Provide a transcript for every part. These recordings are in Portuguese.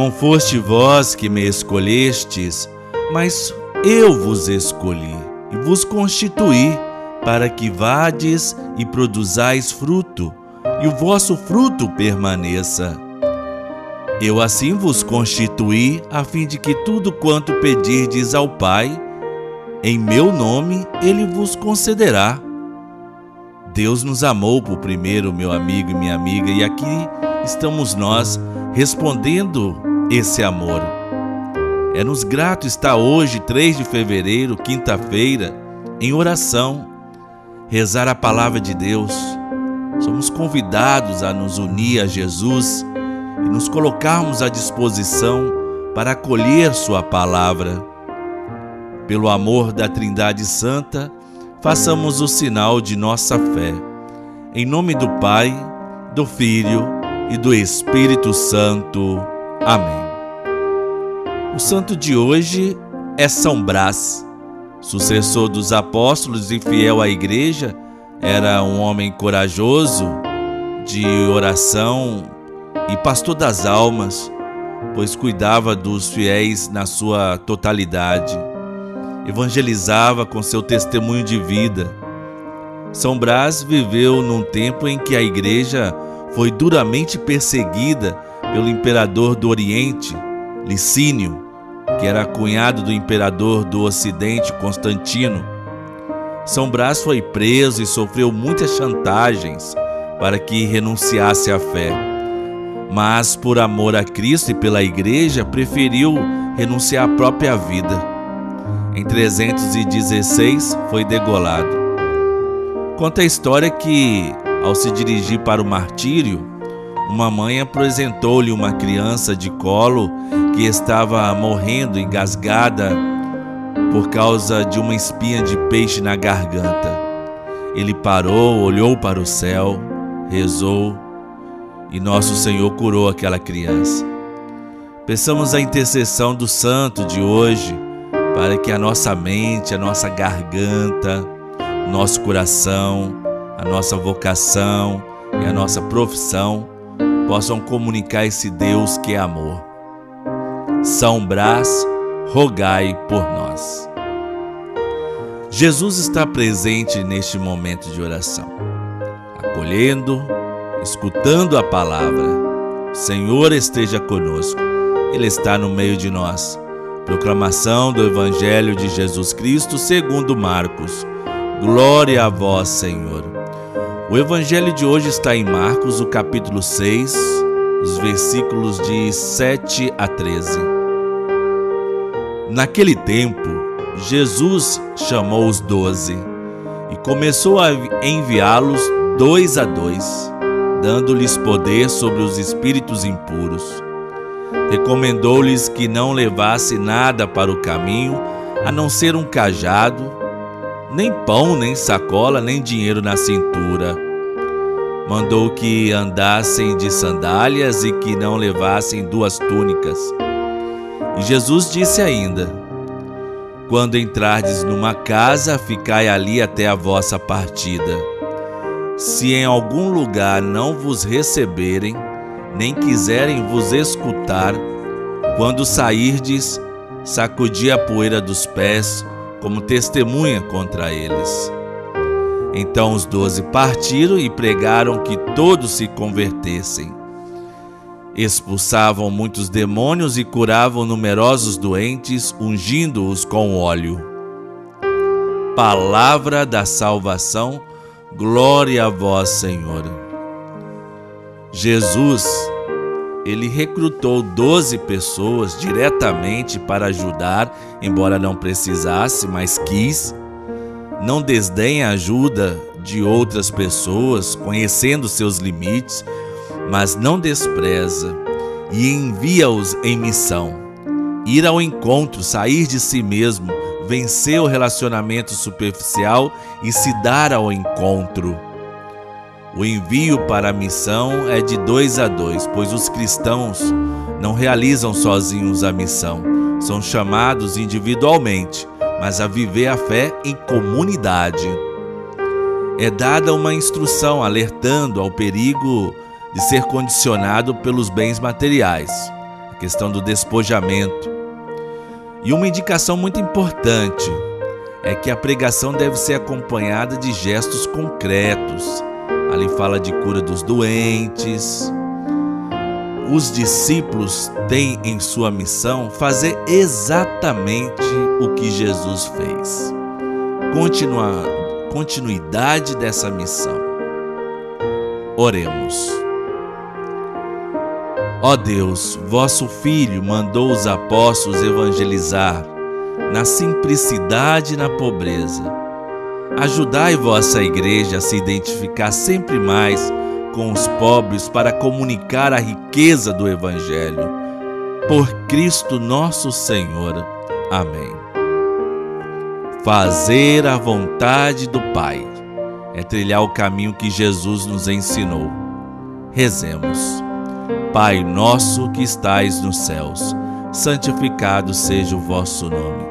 Não foste vós que me escolhestes, mas eu vos escolhi e vos constituí para que vades e produzais fruto, e o vosso fruto permaneça. Eu assim vos constituí, a fim de que tudo quanto pedirdes ao Pai, em meu nome, ele vos concederá. Deus nos amou por primeiro, meu amigo e minha amiga, e aqui estamos nós respondendo esse amor. É-nos grato estar hoje, 3 de fevereiro, quinta-feira, em oração, rezar a palavra de Deus. Somos convidados a nos unir a Jesus e nos colocarmos à disposição para acolher Sua palavra. Pelo amor da Trindade Santa, façamos o sinal de nossa fé. Em nome do Pai, do Filho e do Espírito Santo. Amém. O santo de hoje é São Brás. Sucessor dos apóstolos e fiel à igreja, era um homem corajoso, de oração e pastor das almas, pois cuidava dos fiéis na sua totalidade. Evangelizava com seu testemunho de vida. São Brás viveu num tempo em que a igreja foi duramente perseguida pelo imperador do Oriente, Licínio, que era cunhado do imperador do Ocidente, Constantino. São Brás foi preso e sofreu muitas chantagens para que renunciasse à fé. Mas, por amor a Cristo e pela Igreja, preferiu renunciar à própria vida. Em 316 foi degolado. Conta a história que, ao se dirigir para o martírio, uma mãe apresentou-lhe uma criança de colo que estava morrendo engasgada por causa de uma espinha de peixe na garganta. Ele parou, olhou para o céu, rezou e nosso Senhor curou aquela criança. Peçamos a intercessão do santo de hoje para que a nossa mente, a nossa garganta, nosso coração, a nossa vocação e a nossa profissão possam comunicar esse Deus que é amor. São Brás, rogai por nós. Jesus está presente neste momento de oração, acolhendo, escutando a palavra. O Senhor esteja conosco, Ele está no meio de nós. Proclamação do Evangelho de Jesus Cristo segundo Marcos. Glória a vós, Senhor. O evangelho de hoje está em Marcos, o capítulo 6, os versículos de 7 a 13. Naquele tempo, Jesus chamou os doze e começou a enviá-los dois a dois, dando-lhes poder sobre os espíritos impuros. Recomendou-lhes que não levasse nada para o caminho, a não ser um cajado, nem pão, nem sacola, nem dinheiro na cintura. Mandou que andassem de sandálias e que não levassem duas túnicas. E Jesus disse ainda: Quando entrardes numa casa, ficai ali até a vossa partida. Se em algum lugar não vos receberem, nem quiserem vos escutar, quando sairdes, sacudi a poeira dos pés, como testemunha contra eles. Então os doze partiram e pregaram que todos se convertessem. Expulsavam muitos demônios e curavam numerosos doentes, ungindo-os com óleo. Palavra da salvação, glória a vós, Senhor. Jesus ele recrutou 12 pessoas diretamente para ajudar, embora não precisasse, mas quis. Não desdenha a ajuda de outras pessoas, conhecendo seus limites, mas não despreza e envia-os em missão. Ir ao encontro, sair de si mesmo, vencer o relacionamento superficial e se dar ao encontro. O envio para a missão é de dois a dois, pois os cristãos não realizam sozinhos a missão, são chamados individualmente, mas a viver a fé em comunidade. É dada uma instrução alertando ao perigo de ser condicionado pelos bens materiais. questão do despojamento. E uma indicação muito importante é que a pregação deve ser acompanhada de gestos concretos. Ali fala de cura dos doentes. Os discípulos têm em sua missão fazer exatamente o que Jesus fez. Continua, continuidade dessa missão. Oremos. Ó Deus, vosso Filho mandou os apóstolos evangelizar na simplicidade e na pobreza. Ajudai vossa igreja a se identificar sempre mais com os pobres para comunicar a riqueza do Evangelho. Por Cristo nosso Senhor. Amém. Fazer a vontade do Pai é trilhar o caminho que Jesus nos ensinou. Rezemos. Pai nosso que estais nos céus, santificado seja o vosso nome.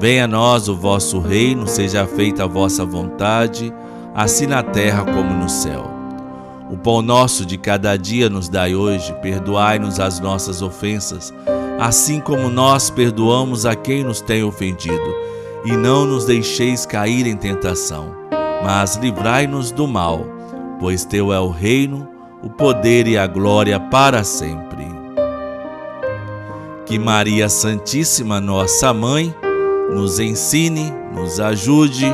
Venha a nós o vosso reino, seja feita a vossa vontade, assim na terra como no céu. O pão nosso de cada dia nos dai hoje, perdoai-nos as nossas ofensas, assim como nós perdoamos a quem nos tem ofendido, e não nos deixeis cair em tentação, mas livrai-nos do mal, pois teu é o reino, o poder e a glória para sempre. Que Maria Santíssima, nossa mãe, nos ensine, nos ajude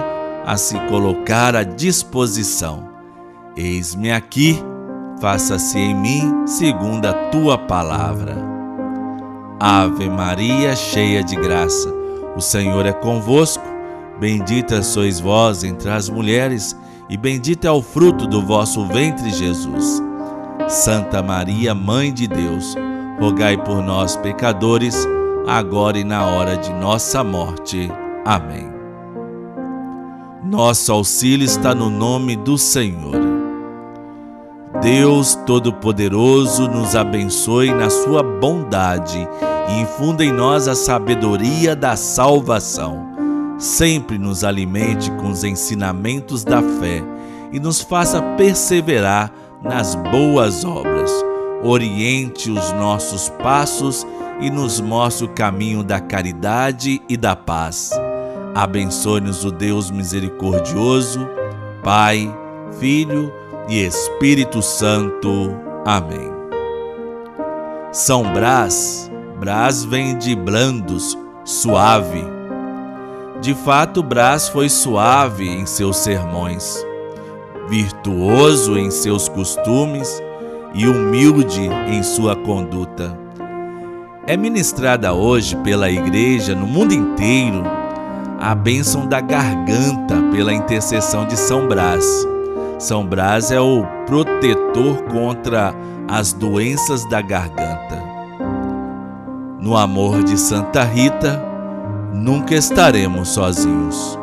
a se colocar à disposição. Eis-me aqui, faça-se em mim segundo a tua palavra. Ave Maria, cheia de graça, o Senhor é convosco. Bendita sois vós entre as mulheres, e bendito é o fruto do vosso ventre, Jesus. Santa Maria, Mãe de Deus, rogai por nós, pecadores, agora e na hora de nossa morte. Amém. Nosso auxílio está no nome do Senhor. Deus Todo-Poderoso nos abençoe na sua bondade e infunda em nós a sabedoria da salvação. Sempre nos alimente com os ensinamentos da fé e nos faça perseverar nas boas obras. Oriente os nossos passos e nos mostre o caminho da caridade e da paz. Abençoe-nos o Deus misericordioso, Pai, Filho e Espírito Santo. Amém. São Brás, Brás vem de brandos, suave. De fato, Brás foi suave em seus sermões virtuoso em seus costumes e humilde em sua conduta. É ministrada hoje pela Igreja no mundo inteiro a bênção da garganta pela intercessão de São Brás. São Brás é o protetor contra as doenças da garganta. No amor de Santa Rita, nunca estaremos sozinhos.